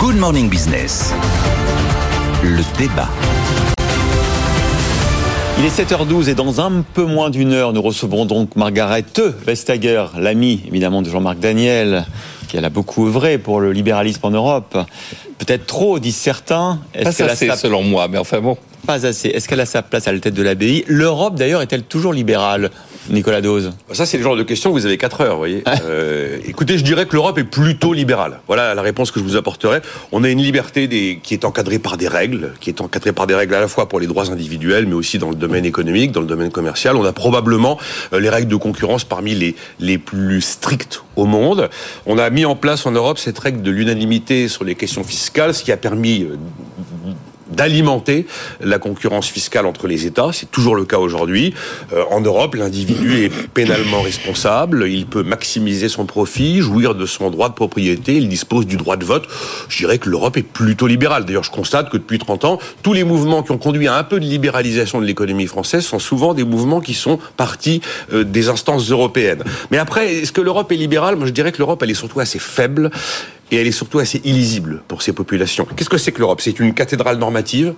Good Morning Business. Le débat. Il est 7h12 et dans un peu moins d'une heure, nous recevons donc Margaret Vestager, l'amie évidemment de Jean-Marc Daniel, qui elle a beaucoup œuvré pour le libéralisme en Europe. Peut-être trop, disent certains. Est-ce Pas assez, sa... selon moi, mais enfin bon. Pas assez. Est-ce qu'elle a sa place à la tête de l'ABI L'Europe, d'ailleurs, est-elle toujours libérale Nicolas Dose Ça, c'est le genre de question, vous avez 4 heures, vous voyez. Euh, écoutez, je dirais que l'Europe est plutôt libérale. Voilà la réponse que je vous apporterai. On a une liberté des, qui est encadrée par des règles, qui est encadrée par des règles à la fois pour les droits individuels, mais aussi dans le domaine économique, dans le domaine commercial. On a probablement euh, les règles de concurrence parmi les, les plus strictes au monde. On a mis en place en Europe cette règle de l'unanimité sur les questions fiscales, ce qui a permis euh, d'alimenter la concurrence fiscale entre les États. C'est toujours le cas aujourd'hui. Euh, en Europe, l'individu est pénalement responsable. Il peut maximiser son profit, jouir de son droit de propriété. Il dispose du droit de vote. Je dirais que l'Europe est plutôt libérale. D'ailleurs, je constate que depuis 30 ans, tous les mouvements qui ont conduit à un peu de libéralisation de l'économie française sont souvent des mouvements qui sont partis euh, des instances européennes. Mais après, est-ce que l'Europe est libérale? Moi, je dirais que l'Europe, elle est surtout assez faible et elle est surtout assez illisible pour ces populations. Qu'est-ce que c'est que l'Europe? C'est une cathédrale normative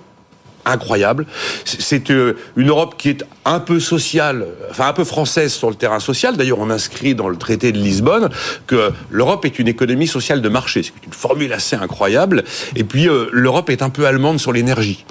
incroyable. C'est euh, une Europe qui est un peu sociale, enfin un peu française sur le terrain social. D'ailleurs, on inscrit dans le traité de Lisbonne que l'Europe est une économie sociale de marché. C'est une formule assez incroyable. Et puis, euh, l'Europe est un peu allemande sur l'énergie.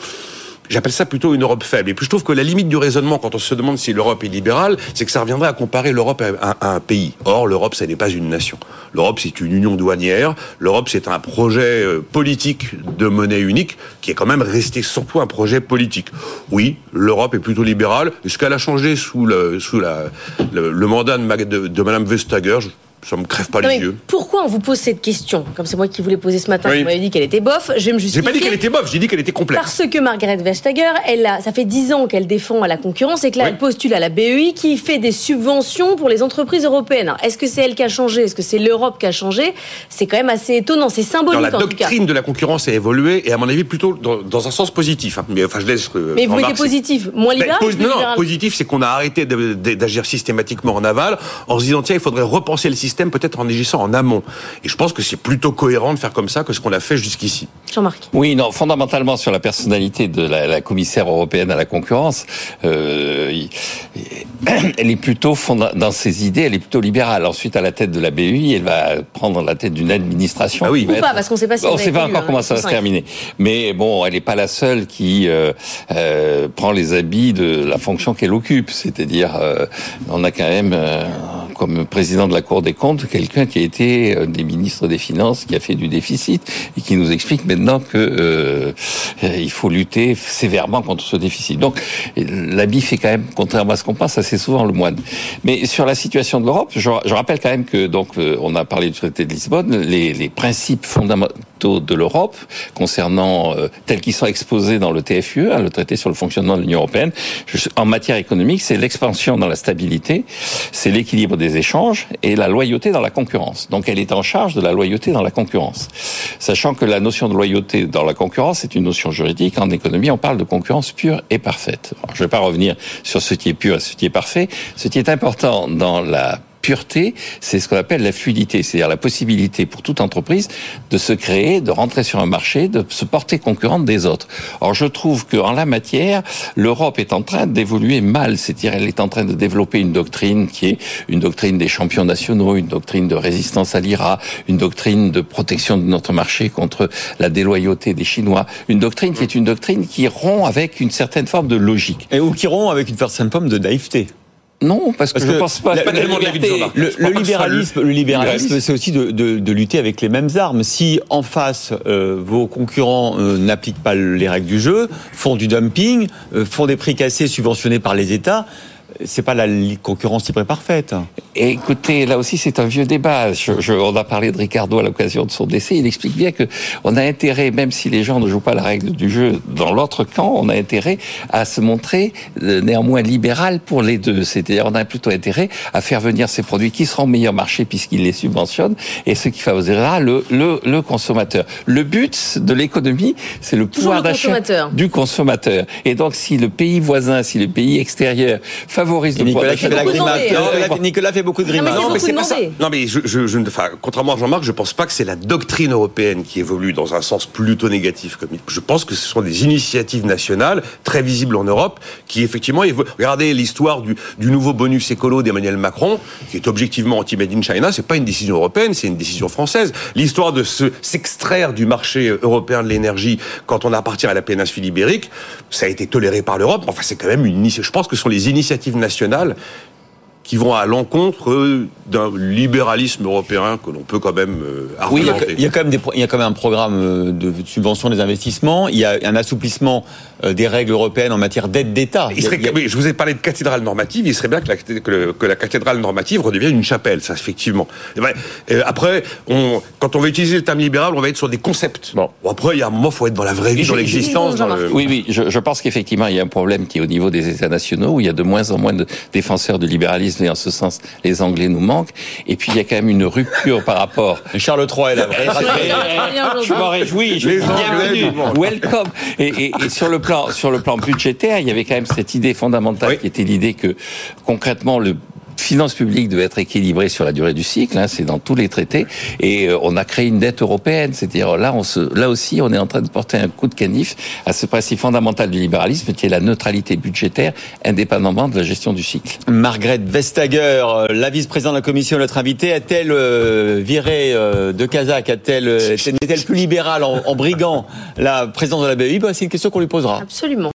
J'appelle ça plutôt une Europe faible. Et puis je trouve que la limite du raisonnement, quand on se demande si l'Europe est libérale, c'est que ça reviendrait à comparer l'Europe à, un pays. Or, l'Europe, ce n'est pas une nation. L'Europe, c'est une union douanière. L'Europe, c'est un projet euh, politique de monnaie unique qui est quand même resté surtout un projet politique. Oui, l'Europe est plutôt libérale. Est-ce qu'elle a changé sous le, sous le, mandat de, de, de Mme Vestager? Ça me crève pas les yeux. Pourquoi on vous pose cette question Comme c'est moi qui vous l'ai posée ce matin, vous m'avez dit qu'elle était bof, je vais me justifier. J'ai pas dit qu'elle était bof, j'ai dit qu'elle était complète. Parce que Margaret Vestager, elle a, ça fait 10 ans qu'elle défend à la concurrence et que là, elle postule à la BEI qui fait des subventions pour les entreprises européennes. Est-ce que c'est elle qui a changé? Est-ce que c'est l'Europe qui a changé? C'est quand même assez étonnant, c'est symbolique la en doctrine de la concurrence a évolué et à mon avis plutôt dans, un sens positif. Hein. Mais enfin, je laisse. Euh, Mais vous voyez positif, moins ben, libéral Non, non, positif, c'est qu'on a arrêté d'agir systématiquement en aval en se disant tiens, il faudrait repenser le système peut-être en agissant en amont. Et je pense que c'est plutôt cohérent de faire comme ça que ce qu'on a fait jusqu'ici. Jean-Marc. Oui, non, fondamentalement sur la personnalité de la, commissaire européenne à la concurrence, euh, elle est plutôt dans ses idées, elle est plutôt libérale. Ensuite, à la tête de la BUI, elle va prendre la tête d'une administration. Ah oui. Ou pas, parce qu'on ne sait pas si on ne sait pas encore comment ça va se terminer. Mais bon, elle n'est pas la seule qui euh, euh, prend les habits de la fonction qu'elle occupe. C'est-à-dire, on a quand même comme président de la Cour des comptes quelqu'un qui a été euh, des ministres des Finances, qui a fait du déficit et qui nous explique maintenant que euh, il faut lutter sévèrement contre ce déficit. Donc l'habit fait quand même, contrairement à ce qu'on pense, assez souvent le moine. Mais sur la situation de l'Europe, je, je, rappelle quand même que donc euh, on a parlé du traité de Lisbonne, les, les principes fondamentaux de l'Europe concernant euh, tels qu'ils sont exposés dans le TFUE, hein, le traité sur le fonctionnement de l'Union européenne, en matière économique, c'est l'expansion dans la stabilité, c'est l'équilibre des échanges et la loyauté dans la concurrence. Donc elle est en charge de la loyauté dans la concurrence. Sachant que la notion de loyauté dans la concurrence est une notion juridique. En économie, on parle de concurrence pure et parfaite. je ne vais pas revenir sur ce qui est pur et ce qui est parfait. Ce qui est important dans la pureté, c'est ce qu'on appelle la fluidité, c'est-à-dire la possibilité pour toute entreprise de se créer, de rentrer sur un marché, de se porter concurrente des autres. Or, je trouve qu'en la matière, l'Europe est en train d'évoluer mal, c'est-à-dire elle est en train de développer une doctrine qui est une doctrine des champions nationaux, une doctrine de résistance à l'IRA, une doctrine de protection de notre marché contre la déloyauté des Chinois, une doctrine qui est une doctrine qui rompt avec une certaine forme de logique. Et ou qui rompt avec une certaine forme de naïveté. Non, parce que, je ne pense pas. La, le, libéralisme, le libéralisme, c'est aussi de, de, de, lutter avec les mêmes armes. Si en face euh, vos concurrents euh, n'appliquent pas les règles du jeu, font du dumping, euh, font des prix cassés subventionnés par les États, c'est pas la concurrence libre et parfaite. Et écoutez, là aussi, c'est un vieux débat. Je, on a parlé de Ricardo à l'occasion de son décès. Il explique bien que on a intérêt, même si les gens ne jouent pas la règle du jeu dans l'autre camp, on a intérêt à se montrer euh, néanmoins libéral pour les deux. C'est-à-dire, on a plutôt intérêt à faire venir ces produits qui seront au meilleur marché puisqu'ils les subventionnent et ce qui favorisera le, le, le consommateur. Le but de l'économie, c'est le pouvoir d'achat du consommateur. Et donc, si le pays voisin, si le pays extérieur favorise le Nicolas fait beaucoup de grimaces. Non, mais c'est pas ça. Non, mais je, je, je enfin, contrairement à Jean-Marc, je pense pas que c'est la doctrine européenne qui évolue dans un sens plutôt négatif. Comme je pense que ce sont des initiatives nationales très visibles en Europe qui effectivement évoluent. Regardez l'histoire du, du nouveau bonus écolo d'Emmanuel Macron, qui est objectivement anti-made in China. C'est pas une décision européenne, c'est une décision française. L'histoire de s'extraire du marché européen de l'énergie quand on appartient à la péninsule ibérique, ça a été toléré par l'Europe. Enfin, c'est quand même une. Je pense que ce sont les initiatives nationales qui vont à l'encontre d'un libéralisme européen que l'on peut quand même euh, Oui, il y, a, quand même il y a quand même un programme euh, de subvention des investissements. Il y a un assouplissement euh, des règles européennes en matière d'aide d'État. Je vous ai parlé de cathédrale normative. Il serait bien que la, que, la cathédrale normative redevienne une chapelle, ça effectivement. après, on, quand on va utiliser le terme libéral, on va être sur des concepts. Bon, après, il y a un moment, il faut être dans la vraie vie, dans l'existence. Oui, oui. Je, je pense qu'effectivement, il y a un problème qui est au niveau des États nationaux où il y a de moins en moins de défenseurs de libéralisme et en ce sens, les Anglais nous manquent. Et puis, il y a quand même une rupture par rapport. Charles III est là. je m'en réjouis. Je bienvenue. Welcome. Et, et, et, sur le plan, sur le plan budgétaire, il y avait quand même cette idée fondamentale qui était l'idée que, concrètement, le finances publiques devaient être équilibrées sur la durée du cycle, hein, c'est dans tous les traités, et euh, on a créé une dette européenne, c'est-à-dire là, on se, là aussi, on est en train de porter un coup de canif à ce principe fondamental du libéralisme, qui est la neutralité budgétaire, indépendamment de la gestion du cycle. Margrethe Vestager, euh, la vice-présidente de la Commission, notre invitée, a-t-elle euh, viré de Kazakh, a-t-elle, est-elle plus libérale en, en brigant la présidence de la BEI bah, C'est une question qu'on lui posera. Absolument.